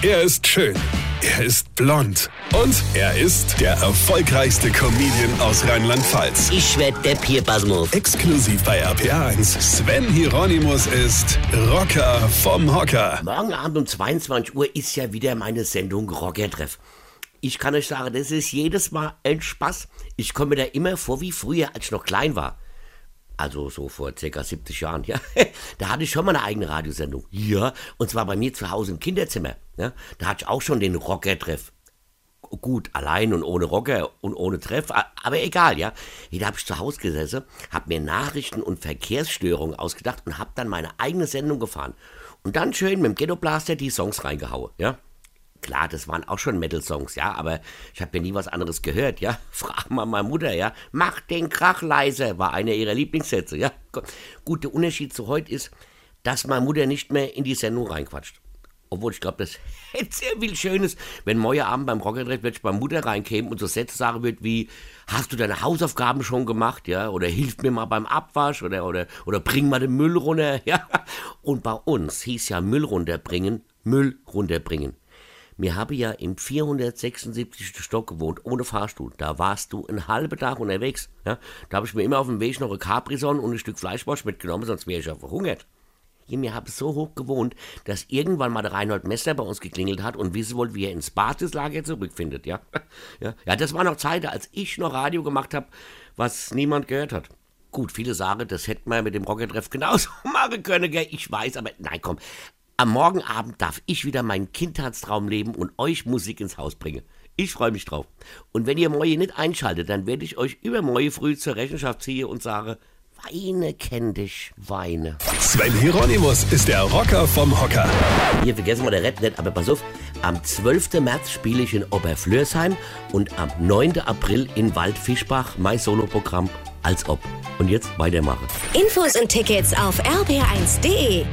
Er ist schön. Er ist blond. Und er ist der erfolgreichste Comedian aus Rheinland-Pfalz. Ich werd der Pierpasmus. Exklusiv bei RPA1. Sven Hieronymus ist Rocker vom Hocker. Morgen Abend um 22 Uhr ist ja wieder meine Sendung Rockertreff. Ich kann euch sagen, das ist jedes Mal ein Spaß. Ich komme mir da immer vor wie früher, als ich noch klein war. Also so vor circa 70 Jahren, ja. Da hatte ich schon mal eine eigene Radiosendung. Ja, und zwar bei mir zu Hause im Kinderzimmer. Ja. Da hatte ich auch schon den Rockertreff. Gut, allein und ohne Rocker und ohne Treff, aber egal, ja. Da habe ich zu Hause gesessen, habe mir Nachrichten und Verkehrsstörungen ausgedacht und habe dann meine eigene Sendung gefahren. Und dann schön mit dem Ghetto Blaster die Songs reingehauen, ja. Klar, das waren auch schon Metal-Songs, ja, aber ich habe ja nie was anderes gehört, ja. Frag mal meine Mutter, ja. Mach den Krach leise, war einer ihrer Lieblingssätze, ja. Gut, der Unterschied zu heute ist, dass meine Mutter nicht mehr in die Sendung reinquatscht. Obwohl ich glaube, das hätte sehr viel Schönes, wenn morgen Abend beim Rockerdrecht wirklich bei Mutter reinkäme und so Sätze sagen wird wie, hast du deine Hausaufgaben schon gemacht, ja? Oder hilf mir mal beim Abwasch oder, oder, oder bring mal den Müll runter, ja? Und bei uns hieß ja Müll runterbringen, Müll runterbringen. Wir haben ja im 476. Stock gewohnt, ohne Fahrstuhl. Da warst du einen halben Tag unterwegs. Ja? Da habe ich mir immer auf dem Weg noch eine Capri-Sonne und ein Stück Fleischwurst mitgenommen, sonst wäre ich ja verhungert. Ja, wir haben so hoch gewohnt, dass irgendwann mal der Reinhold Messer bei uns geklingelt hat und wissen wollte, wie er ins Basislager zurückfindet. Ja? ja, ja, das war noch Zeit, als ich noch Radio gemacht habe, was niemand gehört hat. Gut, viele sagen, das hätte man mit dem Rocketreff genauso machen können, gell? Ich weiß, aber nein, komm. Am Morgenabend darf ich wieder meinen Kindheitstraum leben und euch Musik ins Haus bringen. Ich freue mich drauf. Und wenn ihr Moje nicht einschaltet, dann werde ich euch übermorgen früh zur Rechenschaft ziehen und sage, Weine kenn dich, Weine. Sven Hieronymus ist der Rocker vom Hocker. Hier vergessen wir der Rett nicht, aber pass auf, am 12. März spiele ich in Oberflörsheim und am 9. April in Waldfischbach mein Soloprogramm als ob. Und jetzt weitermachen. Infos und Tickets auf rb1.de.